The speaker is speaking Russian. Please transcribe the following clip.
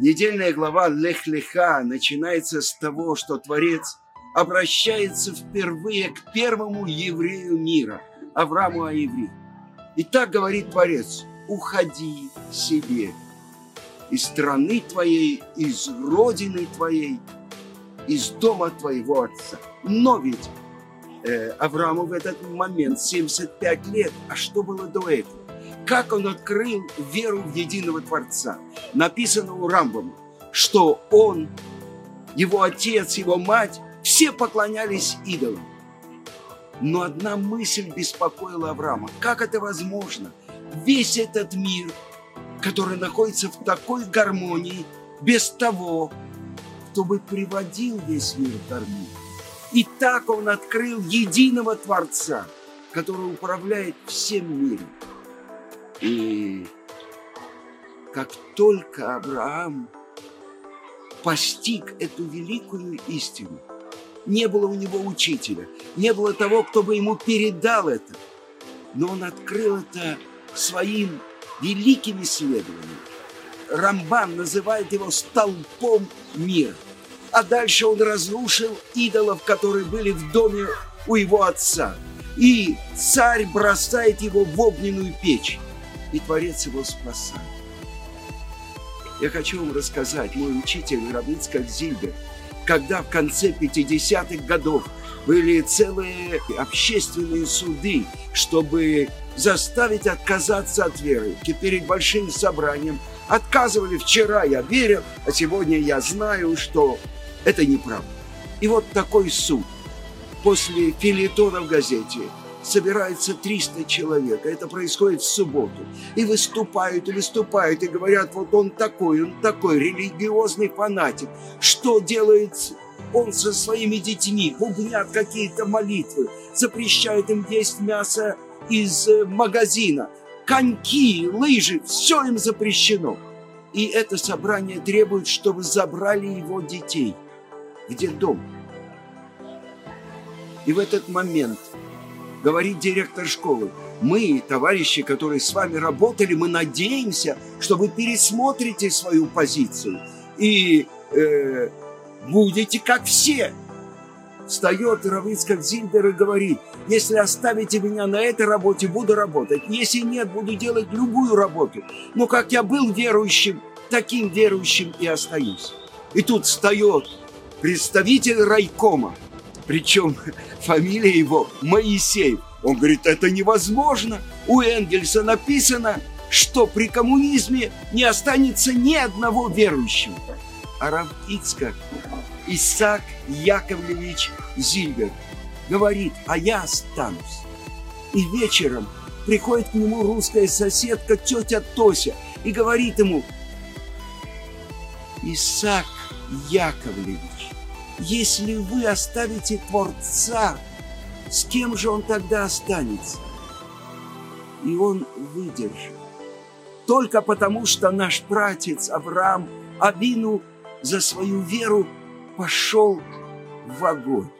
Недельная глава Лех-Леха начинается с того, что Творец обращается впервые к первому еврею мира, Аврааму Аиври. И так говорит Творец, уходи себе из страны твоей, из родины твоей, из дома твоего отца. Но ведь э, Аврааму в этот момент 75 лет, а что было до этого? как он открыл веру в единого Творца. Написано у Рамбама, что он, его отец, его мать, все поклонялись идолам. Но одна мысль беспокоила Авраама. Как это возможно? Весь этот мир, который находится в такой гармонии, без того, кто бы приводил весь мир в гармонию. И так он открыл единого Творца, который управляет всем миром. И как только Авраам постиг эту великую истину, не было у него учителя, не было того, кто бы ему передал это, но он открыл это своим великим исследованием. Рамбан называет его столпом мира. А дальше он разрушил идолов, которые были в доме у его отца. И царь бросает его в огненную печь и Творец его спасает. Я хочу вам рассказать, мой учитель Рабицкак Зильбер, когда в конце 50-х годов были целые общественные суды, чтобы заставить отказаться от веры. Перед большим собранием отказывали вчера, я верил, а сегодня я знаю, что это неправда. И вот такой суд после филитона в газете – собирается 300 человек, это происходит в субботу, и выступают, и выступают, и говорят, вот он такой, он такой, религиозный фанатик. Что делает он со своими детьми? Бубнят какие-то молитвы, запрещают им есть мясо из э, магазина, коньки, лыжи, все им запрещено. И это собрание требует, чтобы забрали его детей. Где дом? И в этот момент говорит директор школы. Мы, товарищи, которые с вами работали, мы надеемся, что вы пересмотрите свою позицию и э, будете как все. Встает Равицкак Зильбер и говорит, если оставите меня на этой работе, буду работать. Если нет, буду делать любую работу. Но как я был верующим, таким верующим и остаюсь. И тут встает представитель райкома, причем фамилия его Моисеев. Он говорит, это невозможно. У Энгельса написано, что при коммунизме не останется ни одного верующего. А Рав Ицкак, Исаак Яковлевич Зильбер, говорит, а я останусь. И вечером приходит к нему русская соседка, тетя Тося, и говорит ему, Исаак Яковлевич, если вы оставите Творца, с кем же он тогда останется? И он выдержит. Только потому, что наш пратец Авраам Авину за свою веру пошел в огонь.